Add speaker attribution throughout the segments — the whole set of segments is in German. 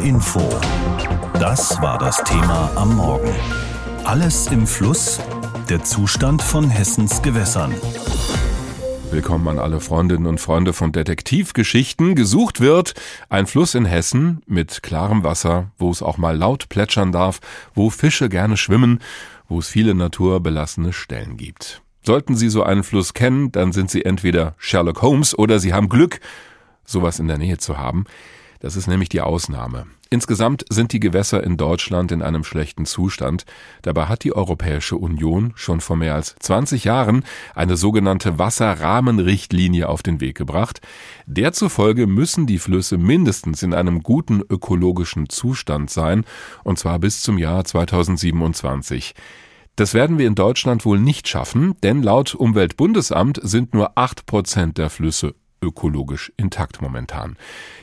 Speaker 1: Info. Das war das Thema am Morgen. Alles im Fluss, der Zustand von Hessens Gewässern.
Speaker 2: Willkommen an alle Freundinnen und Freunde von Detektivgeschichten. Gesucht wird ein Fluss in Hessen mit klarem Wasser, wo es auch mal laut plätschern darf, wo Fische gerne schwimmen, wo es viele naturbelassene Stellen gibt. Sollten Sie so einen Fluss kennen, dann sind Sie entweder Sherlock Holmes oder Sie haben Glück, sowas in der Nähe zu haben. Das ist nämlich die Ausnahme. Insgesamt sind die Gewässer in Deutschland in einem schlechten Zustand. Dabei hat die Europäische Union schon vor mehr als 20 Jahren eine sogenannte Wasserrahmenrichtlinie auf den Weg gebracht. Derzufolge müssen die Flüsse mindestens in einem guten ökologischen Zustand sein, und zwar bis zum Jahr 2027. Das werden wir in Deutschland wohl nicht schaffen, denn laut Umweltbundesamt sind nur acht Prozent der Flüsse ökologisch intakt momentan.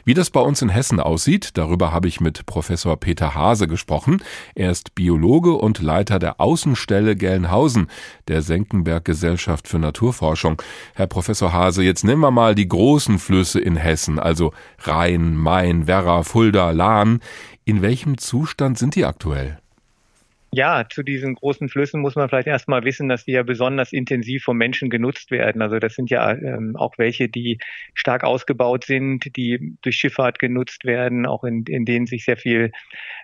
Speaker 2: Wie das bei uns in Hessen aussieht, darüber habe ich mit Professor Peter Hase gesprochen. Er ist Biologe und Leiter der Außenstelle Gelnhausen der Senckenberg Gesellschaft für Naturforschung. Herr Professor Hase, jetzt nehmen wir mal die großen Flüsse in Hessen, also Rhein, Main, Werra, Fulda, Lahn. In welchem Zustand sind die aktuell?
Speaker 3: Ja, zu diesen großen Flüssen muss man vielleicht erstmal wissen, dass die ja besonders intensiv vom Menschen genutzt werden. Also das sind ja ähm, auch welche, die stark ausgebaut sind, die durch Schifffahrt genutzt werden, auch in, in denen sich sehr viel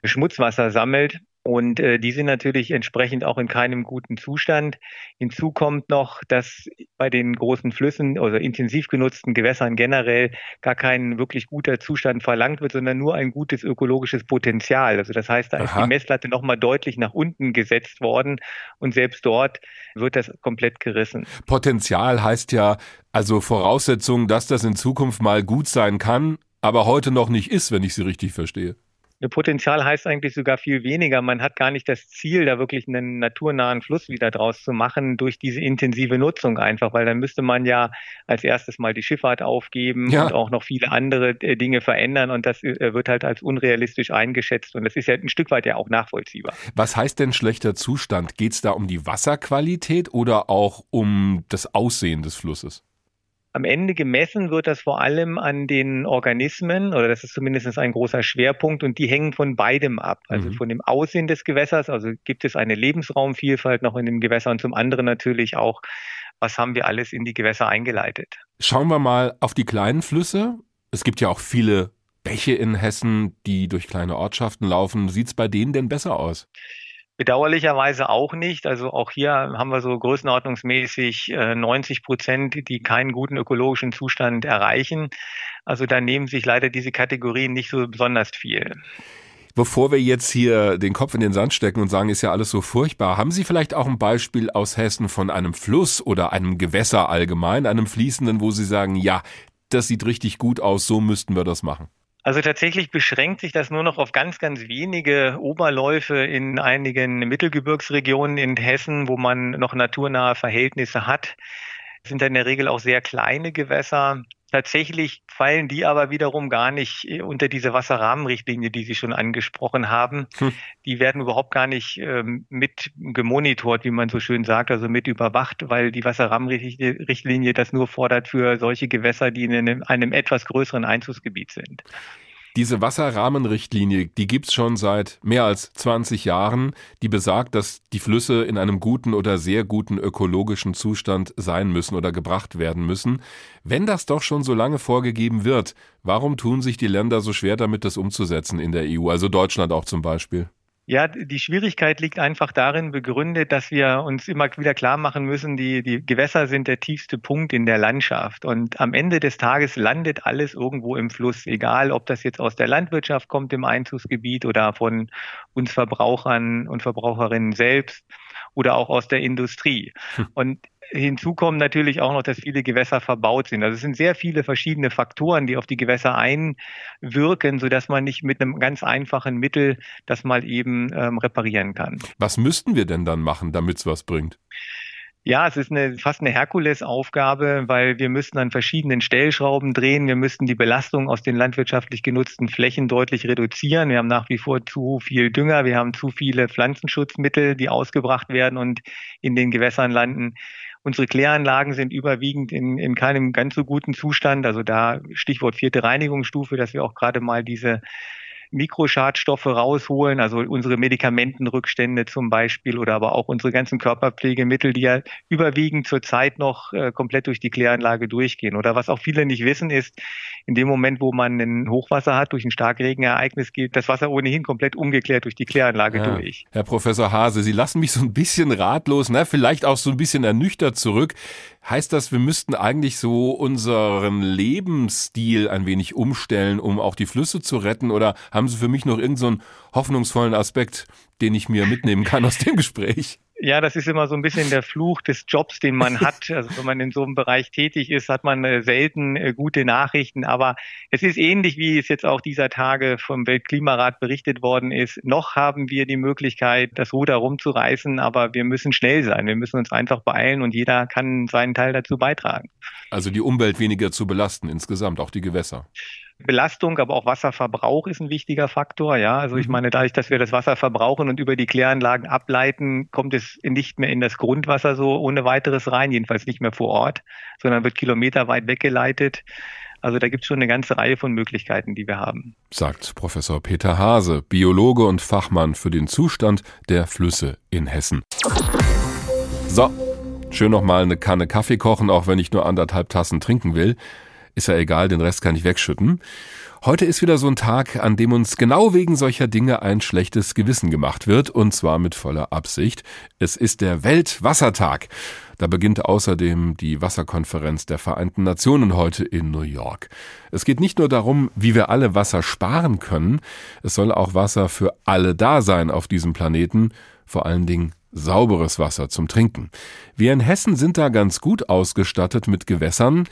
Speaker 3: Schmutzwasser sammelt. Und äh, die sind natürlich entsprechend auch in keinem guten Zustand. Hinzu kommt noch, dass bei den großen Flüssen oder intensiv genutzten Gewässern generell gar kein wirklich guter Zustand verlangt wird, sondern nur ein gutes ökologisches Potenzial. Also das heißt, da Aha. ist die Messlatte nochmal deutlich nach unten gesetzt worden und selbst dort wird das komplett gerissen.
Speaker 2: Potenzial heißt ja also Voraussetzung, dass das in Zukunft mal gut sein kann, aber heute noch nicht ist, wenn ich Sie richtig verstehe.
Speaker 3: Potenzial heißt eigentlich sogar viel weniger. Man hat gar nicht das Ziel, da wirklich einen naturnahen Fluss wieder draus zu machen durch diese intensive Nutzung einfach, weil dann müsste man ja als erstes mal die Schifffahrt aufgeben ja. und auch noch viele andere äh, Dinge verändern und das äh, wird halt als unrealistisch eingeschätzt und das ist ja ein Stück weit ja auch nachvollziehbar.
Speaker 2: Was heißt denn schlechter Zustand? Geht es da um die Wasserqualität oder auch um das Aussehen des Flusses?
Speaker 3: Am Ende gemessen wird das vor allem an den Organismen, oder das ist zumindest ein großer Schwerpunkt, und die hängen von beidem ab. Also mhm. von dem Aussehen des Gewässers, also gibt es eine Lebensraumvielfalt noch in dem Gewässer und zum anderen natürlich auch, was haben wir alles in die Gewässer eingeleitet.
Speaker 2: Schauen wir mal auf die kleinen Flüsse. Es gibt ja auch viele Bäche in Hessen, die durch kleine Ortschaften laufen. Sieht es bei denen denn besser aus?
Speaker 3: Bedauerlicherweise auch nicht. Also auch hier haben wir so größenordnungsmäßig 90 äh, Prozent, die keinen guten ökologischen Zustand erreichen. Also da nehmen sich leider diese Kategorien nicht so besonders viel.
Speaker 2: Bevor wir jetzt hier den Kopf in den Sand stecken und sagen, ist ja alles so furchtbar, haben Sie vielleicht auch ein Beispiel aus Hessen von einem Fluss oder einem Gewässer allgemein, einem fließenden, wo Sie sagen, ja, das sieht richtig gut aus, so müssten wir das machen?
Speaker 3: Also tatsächlich beschränkt sich das nur noch auf ganz, ganz wenige Oberläufe in einigen Mittelgebirgsregionen in Hessen, wo man noch naturnahe Verhältnisse hat. Das sind in der Regel auch sehr kleine Gewässer. Tatsächlich fallen die aber wiederum gar nicht unter diese Wasserrahmenrichtlinie, die Sie schon angesprochen haben. Hm. Die werden überhaupt gar nicht ähm, mit gemonitort, wie man so schön sagt, also mit überwacht, weil die Wasserrahmenrichtlinie das nur fordert für solche Gewässer, die in einem, einem etwas größeren Einzugsgebiet sind.
Speaker 2: Diese Wasserrahmenrichtlinie, die gibt's schon seit mehr als 20 Jahren, die besagt, dass die Flüsse in einem guten oder sehr guten ökologischen Zustand sein müssen oder gebracht werden müssen. Wenn das doch schon so lange vorgegeben wird, warum tun sich die Länder so schwer damit, das umzusetzen in der EU, also Deutschland auch zum Beispiel?
Speaker 3: Ja, die Schwierigkeit liegt einfach darin begründet, dass wir uns immer wieder klar machen müssen, die, die Gewässer sind der tiefste Punkt in der Landschaft. Und am Ende des Tages landet alles irgendwo im Fluss, egal ob das jetzt aus der Landwirtschaft kommt im Einzugsgebiet oder von uns Verbrauchern und Verbraucherinnen selbst oder auch aus der Industrie. Hm. Und Hinzu kommen natürlich auch noch, dass viele Gewässer verbaut sind. Also es sind sehr viele verschiedene Faktoren, die auf die Gewässer einwirken, sodass man nicht mit einem ganz einfachen Mittel das mal eben ähm, reparieren kann.
Speaker 2: Was müssten wir denn dann machen, damit es was bringt?
Speaker 3: Ja, es ist eine, fast eine Herkulesaufgabe, weil wir müssten an verschiedenen Stellschrauben drehen. Wir müssten die Belastung aus den landwirtschaftlich genutzten Flächen deutlich reduzieren. Wir haben nach wie vor zu viel Dünger. Wir haben zu viele Pflanzenschutzmittel, die ausgebracht werden und in den Gewässern landen. Unsere Kläranlagen sind überwiegend in, in keinem ganz so guten Zustand. Also da Stichwort vierte Reinigungsstufe, dass wir auch gerade mal diese Mikroschadstoffe rausholen, also unsere Medikamentenrückstände zum Beispiel oder aber auch unsere ganzen Körperpflegemittel, die ja überwiegend zurzeit noch äh, komplett durch die Kläranlage durchgehen. Oder was auch viele nicht wissen, ist, in dem Moment, wo man ein Hochwasser hat, durch ein Starkregenereignis geht das Wasser ohnehin komplett ungeklärt durch die Kläranlage ja. durch.
Speaker 2: Herr Professor Hase, Sie lassen mich so ein bisschen ratlos, ne? vielleicht auch so ein bisschen ernüchtert zurück. Heißt das, wir müssten eigentlich so unseren Lebensstil ein wenig umstellen, um auch die Flüsse zu retten? Oder haben Sie für mich noch irgendeinen so hoffnungsvollen Aspekt, den ich mir mitnehmen kann aus dem Gespräch?
Speaker 3: Ja, das ist immer so ein bisschen der Fluch des Jobs, den man hat. Also wenn man in so einem Bereich tätig ist, hat man äh, selten äh, gute Nachrichten. Aber es ist ähnlich, wie es jetzt auch dieser Tage vom Weltklimarat berichtet worden ist. Noch haben wir die Möglichkeit, das Ruder rumzureißen, aber wir müssen schnell sein. Wir müssen uns einfach beeilen und jeder kann seinen Teil dazu beitragen.
Speaker 2: Also die Umwelt weniger zu belasten insgesamt, auch die Gewässer.
Speaker 3: Belastung, aber auch Wasserverbrauch ist ein wichtiger Faktor. Ja, also ich mhm. meine, dadurch, dass wir das Wasser verbrauchen und über die Kläranlagen ableiten, kommt es nicht mehr in das Grundwasser so ohne weiteres rein, jedenfalls nicht mehr vor Ort, sondern wird kilometerweit weggeleitet. Also da gibt es schon eine ganze Reihe von Möglichkeiten, die wir haben.
Speaker 2: Sagt Professor Peter Hase, Biologe und Fachmann für den Zustand der Flüsse in Hessen. So, schön nochmal eine Kanne Kaffee kochen, auch wenn ich nur anderthalb Tassen trinken will. Ist ja egal, den Rest kann ich wegschütten. Heute ist wieder so ein Tag, an dem uns genau wegen solcher Dinge ein schlechtes Gewissen gemacht wird, und zwar mit voller Absicht. Es ist der Weltwassertag. Da beginnt außerdem die Wasserkonferenz der Vereinten Nationen heute in New York. Es geht nicht nur darum, wie wir alle Wasser sparen können, es soll auch Wasser für alle da sein auf diesem Planeten, vor allen Dingen sauberes Wasser zum Trinken. Wir in Hessen sind da ganz gut ausgestattet mit Gewässern,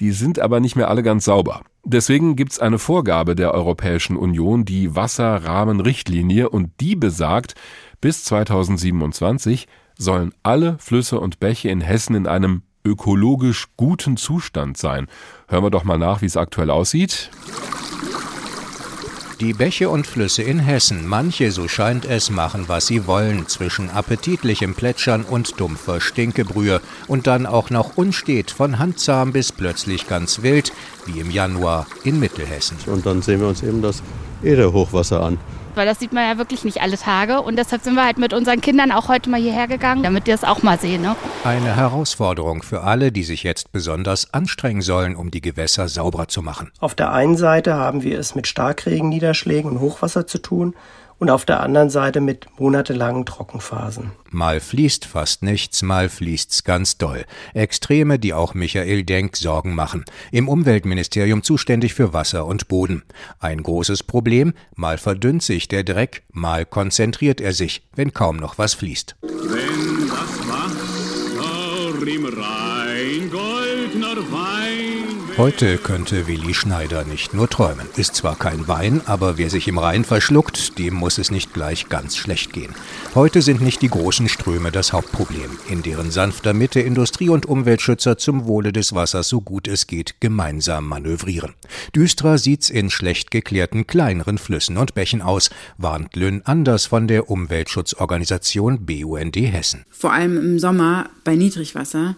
Speaker 2: die sind aber nicht mehr alle ganz sauber. Deswegen gibt's eine Vorgabe der Europäischen Union, die Wasserrahmenrichtlinie, und die besagt, bis 2027 sollen alle Flüsse und Bäche in Hessen in einem ökologisch guten Zustand sein. Hören wir doch mal nach, wie es aktuell aussieht.
Speaker 4: Die Bäche und Flüsse in Hessen, manche, so scheint es, machen, was sie wollen, zwischen appetitlichem Plätschern und dumpfer Stinkebrühe. Und dann auch noch unstet, von handzahm bis plötzlich ganz wild, wie im Januar in Mittelhessen.
Speaker 5: Und dann sehen wir uns eben das Ede-Hochwasser an
Speaker 6: weil das sieht man ja wirklich nicht alle Tage. Und deshalb sind wir halt mit unseren Kindern auch heute mal hierher gegangen, damit die das auch mal sehen. Ne?
Speaker 4: Eine Herausforderung für alle, die sich jetzt besonders anstrengen sollen, um die Gewässer sauberer zu machen.
Speaker 7: Auf der einen Seite haben wir es mit Starkregenniederschlägen und Hochwasser zu tun und auf der anderen Seite mit monatelangen Trockenphasen.
Speaker 4: Mal fließt fast nichts, mal fließt's ganz doll. Extreme, die auch Michael Denk Sorgen machen. Im Umweltministerium zuständig für Wasser und Boden. Ein großes Problem, mal verdünnt sich der Dreck, mal konzentriert er sich, wenn kaum noch was fließt. Wenn Heute könnte Willi Schneider nicht nur träumen. Ist zwar kein Wein, aber wer sich im Rhein verschluckt, dem muss es nicht gleich ganz schlecht gehen. Heute sind nicht die großen Ströme das Hauptproblem, in deren sanfter Mitte Industrie- und Umweltschützer zum Wohle des Wassers so gut es geht gemeinsam manövrieren. Düsterer sieht's in schlecht geklärten kleineren Flüssen und Bächen aus, warnt Lynn Anders von der Umweltschutzorganisation BUND Hessen.
Speaker 8: Vor allem im Sommer bei Niedrigwasser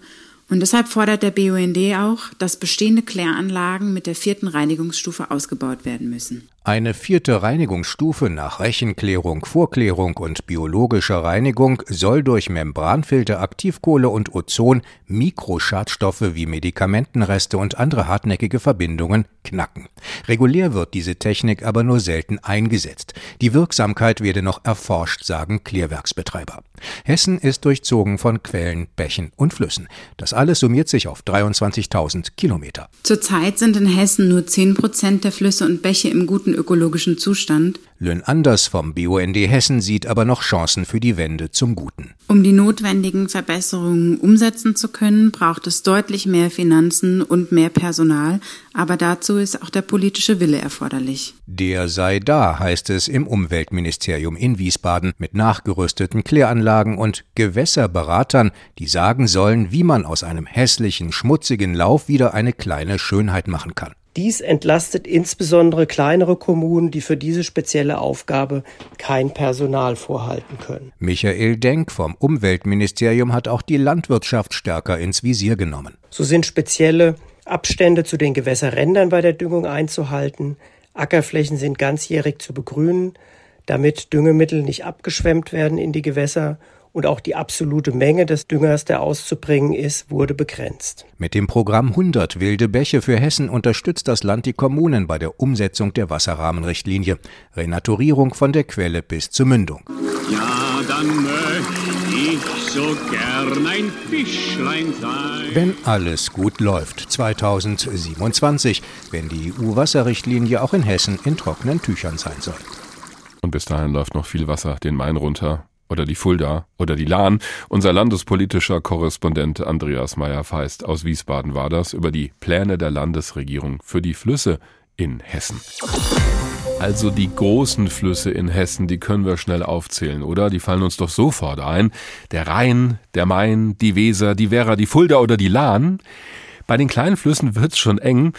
Speaker 8: und deshalb fordert der BUND auch, dass bestehende Kläranlagen mit der vierten Reinigungsstufe ausgebaut werden müssen.
Speaker 4: Eine vierte Reinigungsstufe nach Rechenklärung, Vorklärung und biologischer Reinigung soll durch Membranfilter, Aktivkohle und Ozon Mikroschadstoffe wie Medikamentenreste und andere hartnäckige Verbindungen knacken. Regulär wird diese Technik aber nur selten eingesetzt. Die Wirksamkeit werde noch erforscht, sagen Klärwerksbetreiber. Hessen ist durchzogen von Quellen, Bächen und Flüssen. Das alles summiert sich auf 23.000 Kilometer.
Speaker 8: Zurzeit sind in Hessen nur 10 Prozent der Flüsse und Bäche im guten ökologischen Zustand.
Speaker 4: Lönn Anders vom BUND Hessen sieht aber noch Chancen für die Wende zum Guten.
Speaker 8: Um die notwendigen Verbesserungen umsetzen zu können, braucht es deutlich mehr Finanzen und mehr Personal, aber dazu ist auch der politische Wille erforderlich.
Speaker 4: Der sei da, heißt es im Umweltministerium in Wiesbaden mit nachgerüsteten Kläranlagen und Gewässerberatern, die sagen sollen, wie man aus einem hässlichen, schmutzigen Lauf wieder eine kleine Schönheit machen kann.
Speaker 7: Dies entlastet insbesondere kleinere Kommunen, die für diese spezielle Aufgabe kein Personal vorhalten können.
Speaker 4: Michael Denk vom Umweltministerium hat auch die Landwirtschaft stärker ins Visier genommen.
Speaker 7: So sind spezielle Abstände zu den Gewässerrändern bei der Düngung einzuhalten, Ackerflächen sind ganzjährig zu begrünen, damit Düngemittel nicht abgeschwemmt werden in die Gewässer und auch die absolute Menge des Düngers, der auszubringen ist, wurde begrenzt.
Speaker 4: Mit dem Programm 100 wilde Bäche für Hessen unterstützt das Land die Kommunen bei der Umsetzung der Wasserrahmenrichtlinie. Renaturierung von der Quelle bis zur Mündung. Ja, dann möchte ich so gern ein Fischlein sein. Wenn alles gut läuft, 2027, wenn die EU-Wasserrichtlinie auch in Hessen in trockenen Tüchern sein soll.
Speaker 2: Und bis dahin läuft noch viel Wasser den Main runter oder die Fulda oder die Lahn. Unser landespolitischer Korrespondent Andreas Meyer-Feist aus Wiesbaden war das über die Pläne der Landesregierung für die Flüsse in Hessen. Also die großen Flüsse in Hessen, die können wir schnell aufzählen, oder? Die fallen uns doch sofort ein. Der Rhein, der Main, die Weser, die Werra, die Fulda oder die Lahn. Bei den kleinen Flüssen wird's schon eng,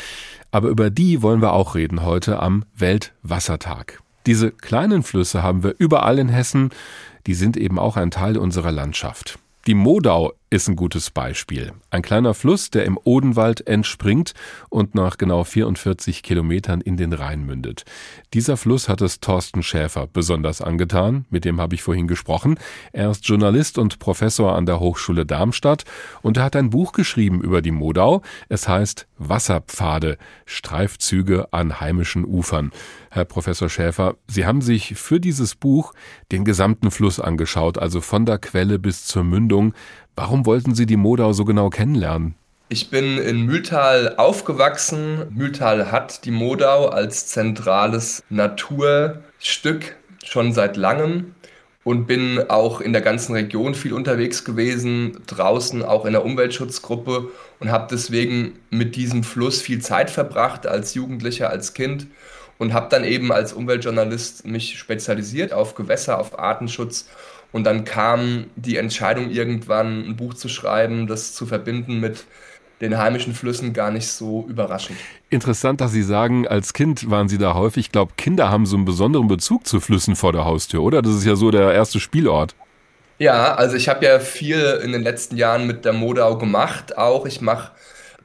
Speaker 2: aber über die wollen wir auch reden heute am Weltwassertag. Diese kleinen Flüsse haben wir überall in Hessen die sind eben auch ein Teil unserer Landschaft. Die Modau ist ein gutes Beispiel. Ein kleiner Fluss, der im Odenwald entspringt und nach genau 44 Kilometern in den Rhein mündet. Dieser Fluss hat es Thorsten Schäfer besonders angetan, mit dem habe ich vorhin gesprochen. Er ist Journalist und Professor an der Hochschule Darmstadt und er hat ein Buch geschrieben über die Modau. Es heißt Wasserpfade, Streifzüge an heimischen Ufern. Herr Professor Schäfer, Sie haben sich für dieses Buch den gesamten Fluss angeschaut, also von der Quelle bis zur Mündung. Warum wollten Sie die Modau so genau kennenlernen?
Speaker 9: Ich bin in Mühltal aufgewachsen. Mühltal hat die Modau als zentrales Naturstück schon seit langem und bin auch in der ganzen Region viel unterwegs gewesen, draußen auch in der Umweltschutzgruppe und habe deswegen mit diesem Fluss viel Zeit verbracht als Jugendlicher, als Kind und habe dann eben als Umweltjournalist mich spezialisiert auf Gewässer, auf Artenschutz und dann kam die Entscheidung irgendwann ein Buch zu schreiben, das zu verbinden mit den heimischen Flüssen gar nicht so überraschend.
Speaker 2: Interessant, dass Sie sagen, als Kind waren Sie da häufig. Ich glaube, Kinder haben so einen besonderen Bezug zu Flüssen vor der Haustür, oder? Das ist ja so der erste Spielort.
Speaker 9: Ja, also ich habe ja viel in den letzten Jahren mit der Modau gemacht. Auch ich mache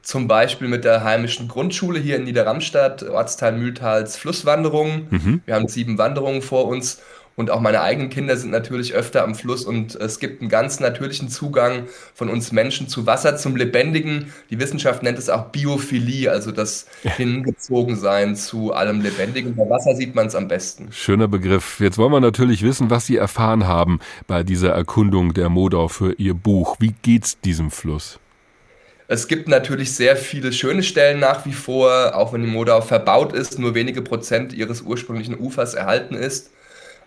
Speaker 9: zum Beispiel mit der heimischen Grundschule hier in Niederramstadt, Ortsteil Mühltals Flusswanderungen. Mhm. Wir haben sieben Wanderungen vor uns und auch meine eigenen Kinder sind natürlich öfter am Fluss und es gibt einen ganz natürlichen Zugang von uns Menschen zu Wasser, zum Lebendigen. Die Wissenschaft nennt es auch Biophilie, also das Hingezogensein zu allem Lebendigen. Bei Wasser sieht man es am besten.
Speaker 2: Schöner Begriff. Jetzt wollen wir natürlich wissen, was Sie erfahren haben bei dieser Erkundung der Modau für Ihr Buch. Wie geht's diesem Fluss?
Speaker 9: Es gibt natürlich sehr viele schöne Stellen nach wie vor, auch wenn die Modau verbaut ist, nur wenige Prozent ihres ursprünglichen Ufers erhalten ist.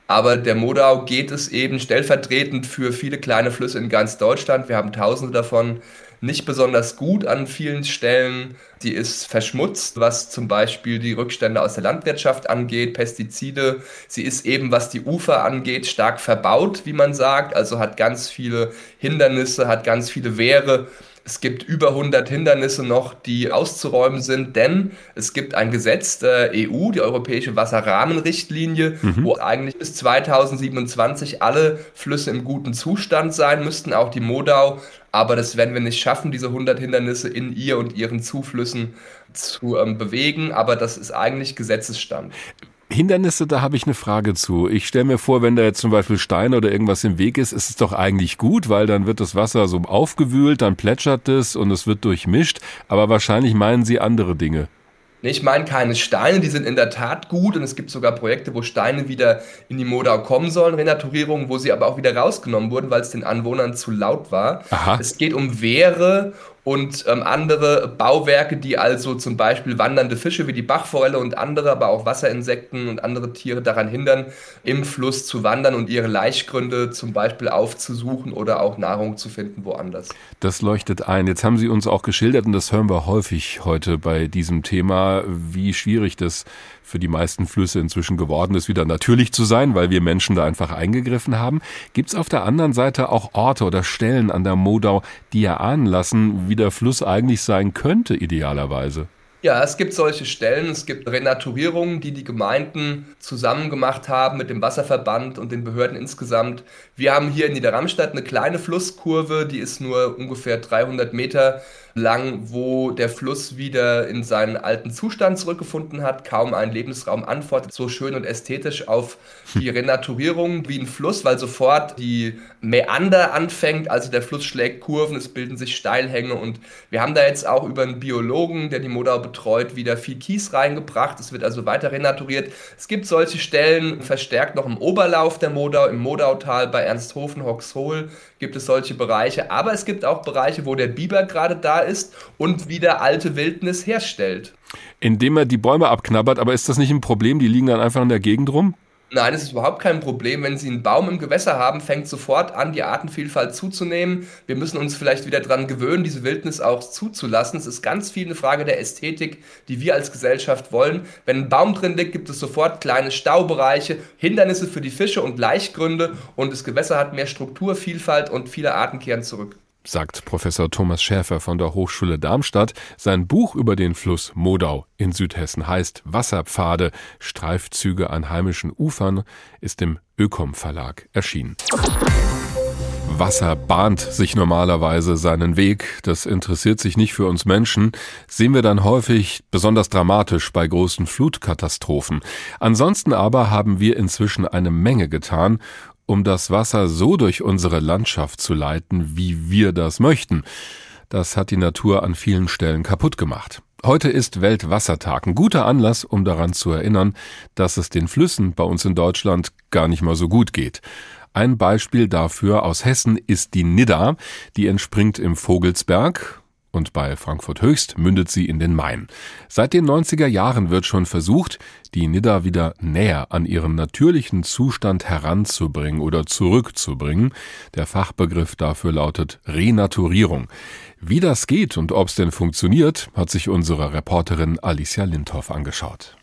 Speaker 9: Aber der Modau geht es eben stellvertretend für viele kleine Flüsse in ganz Deutschland. Wir haben tausende davon nicht besonders gut an vielen Stellen. Die ist verschmutzt, was zum Beispiel die Rückstände aus der Landwirtschaft angeht, Pestizide. Sie ist eben, was die Ufer angeht, stark verbaut, wie man sagt. Also hat ganz viele Hindernisse, hat ganz viele Wehre es gibt über 100 Hindernisse noch, die auszuräumen sind, denn es gibt ein Gesetz der EU, die Europäische Wasserrahmenrichtlinie, mhm. wo eigentlich bis 2027 alle Flüsse im guten Zustand sein müssten, auch die Modau. Aber das werden wir nicht schaffen, diese 100 Hindernisse in ihr und ihren Zuflüssen zu ähm, bewegen. Aber das ist eigentlich Gesetzesstand.
Speaker 2: Hindernisse, da habe ich eine Frage zu. Ich stelle mir vor, wenn da jetzt zum Beispiel Steine oder irgendwas im Weg ist, ist es doch eigentlich gut, weil dann wird das Wasser so aufgewühlt, dann plätschert es und es wird durchmischt. Aber wahrscheinlich meinen Sie andere Dinge.
Speaker 9: Ich meine keine Steine, die sind in der Tat gut und es gibt sogar Projekte, wo Steine wieder in die Modau kommen sollen, Renaturierungen, wo sie aber auch wieder rausgenommen wurden, weil es den Anwohnern zu laut war. Aha. Es geht um Wehre und ähm, andere Bauwerke, die also zum Beispiel wandernde Fische wie die Bachforelle und andere, aber auch Wasserinsekten und andere Tiere daran hindern, im Fluss zu wandern und ihre Laichgründe zum Beispiel aufzusuchen oder auch Nahrung zu finden woanders.
Speaker 2: Das leuchtet ein. Jetzt haben Sie uns auch geschildert, und das hören wir häufig heute bei diesem Thema, wie schwierig das für die meisten Flüsse inzwischen geworden ist, wieder natürlich zu sein, weil wir Menschen da einfach eingegriffen haben. Gibt es auf der anderen Seite auch Orte oder Stellen an der Modau, die erahnen lassen, wie der Fluss eigentlich sein könnte, idealerweise?
Speaker 9: Ja, es gibt solche Stellen. Es gibt Renaturierungen, die die Gemeinden zusammen gemacht haben mit dem Wasserverband und den Behörden insgesamt. Wir haben hier in Niederramstadt eine kleine Flusskurve, die ist nur ungefähr 300 Meter lang, wo der Fluss wieder in seinen alten Zustand zurückgefunden hat, kaum ein Lebensraum antwortet so schön und ästhetisch auf die Renaturierung wie ein Fluss, weil sofort die Mäander anfängt, also der Fluss schlägt Kurven, es bilden sich Steilhänge und wir haben da jetzt auch über einen Biologen, der die Modau betreut, wieder viel Kies reingebracht. Es wird also weiter renaturiert. Es gibt solche Stellen verstärkt noch im Oberlauf der Modau, im Modautal bei Ernsthofen, Hoxhol gibt es solche Bereiche, aber es gibt auch Bereiche, wo der Biber gerade da ist und wieder alte Wildnis herstellt.
Speaker 2: Indem er die Bäume abknabbert, aber ist das nicht ein Problem? Die liegen dann einfach in der Gegend rum?
Speaker 9: Nein, es ist überhaupt kein Problem. Wenn Sie einen Baum im Gewässer haben, fängt sofort an, die Artenvielfalt zuzunehmen. Wir müssen uns vielleicht wieder daran gewöhnen, diese Wildnis auch zuzulassen. Es ist ganz viel eine Frage der Ästhetik, die wir als Gesellschaft wollen. Wenn ein Baum drin liegt, gibt es sofort kleine Staubereiche, Hindernisse für die Fische und Laichgründe und das Gewässer hat mehr Struktur, Vielfalt und viele Arten kehren zurück
Speaker 2: sagt Professor Thomas Schäfer von der Hochschule Darmstadt. Sein Buch über den Fluss Modau in Südhessen heißt Wasserpfade, Streifzüge an heimischen Ufern, ist im Ökom Verlag erschienen. Wasser bahnt sich normalerweise seinen Weg, das interessiert sich nicht für uns Menschen, sehen wir dann häufig besonders dramatisch bei großen Flutkatastrophen. Ansonsten aber haben wir inzwischen eine Menge getan, um das Wasser so durch unsere Landschaft zu leiten, wie wir das möchten. Das hat die Natur an vielen Stellen kaputt gemacht. Heute ist Weltwassertag, ein guter Anlass, um daran zu erinnern, dass es den Flüssen bei uns in Deutschland gar nicht mal so gut geht. Ein Beispiel dafür aus Hessen ist die Nidda, die entspringt im Vogelsberg, und bei Frankfurt Höchst mündet sie in den Main. Seit den 90er Jahren wird schon versucht, die Nidda wieder näher an ihren natürlichen Zustand heranzubringen oder zurückzubringen. Der Fachbegriff dafür lautet Renaturierung. Wie das geht und ob es denn funktioniert, hat sich unsere Reporterin Alicia Lindhoff angeschaut.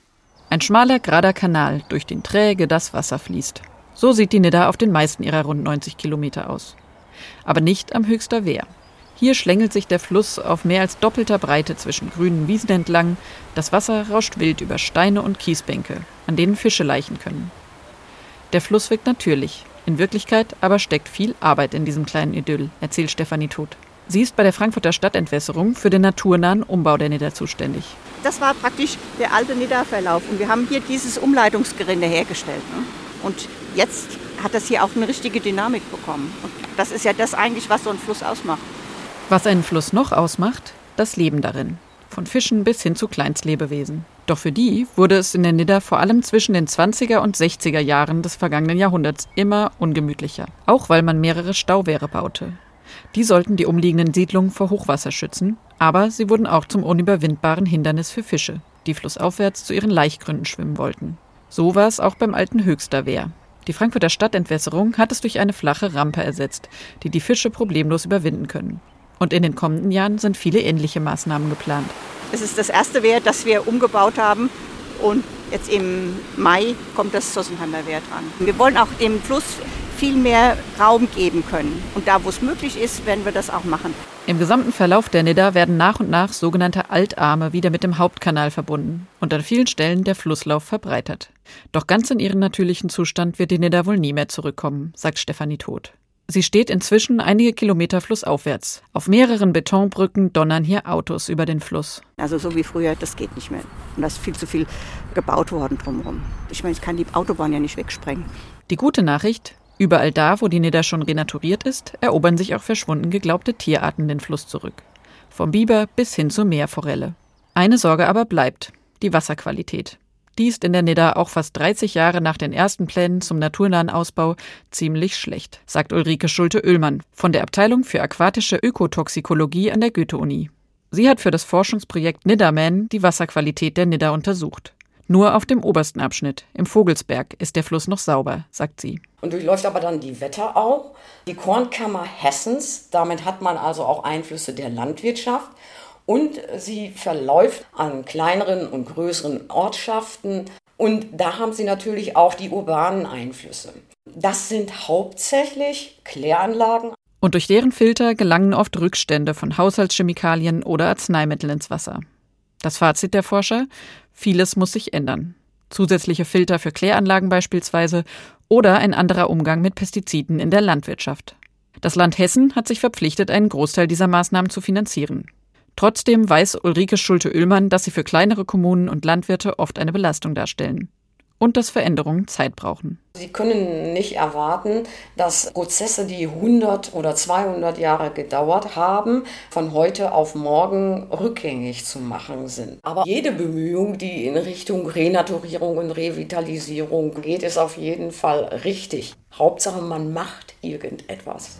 Speaker 10: Ein schmaler, gerader Kanal, durch den träge das Wasser fließt. So sieht die Nidda auf den meisten ihrer rund 90 Kilometer aus. Aber nicht am Höchster Wehr. Hier schlängelt sich der Fluss auf mehr als doppelter Breite zwischen grünen Wiesen entlang. Das Wasser rauscht wild über Steine und Kiesbänke, an denen Fische laichen können. Der Fluss wirkt natürlich. In Wirklichkeit aber steckt viel Arbeit in diesem kleinen Idyll, erzählt Stefanie Todt. Sie ist bei der Frankfurter Stadtentwässerung für den naturnahen Umbau der Nidda zuständig.
Speaker 11: Das war praktisch der alte Nidda-Verlauf und wir haben hier dieses Umleitungsgerinde hergestellt. Ne? Und jetzt hat das hier auch eine richtige Dynamik bekommen. Und das ist ja das eigentlich, was so ein Fluss ausmacht.
Speaker 10: Was einen Fluss noch ausmacht, das Leben darin. Von Fischen bis hin zu Kleinstlebewesen. Doch für die wurde es in der Nidda vor allem zwischen den 20er und 60er Jahren des vergangenen Jahrhunderts immer ungemütlicher. Auch weil man mehrere Stauwehre baute. Die sollten die umliegenden Siedlungen vor Hochwasser schützen, aber sie wurden auch zum unüberwindbaren Hindernis für Fische, die flussaufwärts zu ihren Laichgründen schwimmen wollten. So war es auch beim alten Höchster Wehr. Die Frankfurter Stadtentwässerung hat es durch eine flache Rampe ersetzt, die die Fische problemlos überwinden können. Und in den kommenden Jahren sind viele ähnliche Maßnahmen geplant.
Speaker 11: Es ist das erste Wehr, das wir umgebaut haben. Und jetzt im Mai kommt das Sossenheimer Wehr dran. Wir wollen auch dem Fluss viel mehr Raum geben können. Und da, wo es möglich ist, werden wir das auch machen.
Speaker 10: Im gesamten Verlauf der Nidda werden nach und nach sogenannte Altarme wieder mit dem Hauptkanal verbunden und an vielen Stellen der Flusslauf verbreitert. Doch ganz in ihren natürlichen Zustand wird die Nidda wohl nie mehr zurückkommen, sagt Stefanie Todt. Sie steht inzwischen einige Kilometer flussaufwärts. Auf mehreren Betonbrücken donnern hier Autos über den Fluss.
Speaker 11: Also so wie früher, das geht nicht mehr. Und da ist viel zu viel gebaut worden drumherum. Ich meine, ich kann die Autobahn ja nicht wegsprengen.
Speaker 10: Die gute Nachricht, überall da, wo die Nidda schon renaturiert ist, erobern sich auch verschwunden geglaubte Tierarten den Fluss zurück. Vom Biber bis hin zur Meerforelle. Eine Sorge aber bleibt, die Wasserqualität. Die ist in der Nidda auch fast 30 Jahre nach den ersten Plänen zum naturnahen Ausbau ziemlich schlecht, sagt Ulrike Schulte-Oehlmann von der Abteilung für aquatische Ökotoxikologie an der Goethe-Uni. Sie hat für das Forschungsprojekt Niddaman die Wasserqualität der Nidda untersucht. Nur auf dem obersten Abschnitt, im Vogelsberg, ist der Fluss noch sauber, sagt sie.
Speaker 12: Und durchläuft aber dann die Wetterau, die Kornkammer Hessens. Damit hat man also auch Einflüsse der Landwirtschaft und sie verläuft an kleineren und größeren Ortschaften und da haben sie natürlich auch die urbanen Einflüsse. Das sind hauptsächlich Kläranlagen.
Speaker 10: Und durch deren Filter gelangen oft Rückstände von Haushaltschemikalien oder Arzneimitteln ins Wasser. Das Fazit der Forscher? Vieles muss sich ändern. Zusätzliche Filter für Kläranlagen beispielsweise oder ein anderer Umgang mit Pestiziden in der Landwirtschaft. Das Land Hessen hat sich verpflichtet, einen Großteil dieser Maßnahmen zu finanzieren. Trotzdem weiß Ulrike Schulte-Ullmann, dass sie für kleinere Kommunen und Landwirte oft eine Belastung darstellen und dass Veränderungen Zeit brauchen.
Speaker 12: Sie können nicht erwarten, dass Prozesse, die 100 oder 200 Jahre gedauert haben, von heute auf morgen rückgängig zu machen sind. Aber jede Bemühung, die in Richtung Renaturierung und Revitalisierung geht, ist auf jeden Fall richtig. Hauptsache, man macht irgendetwas.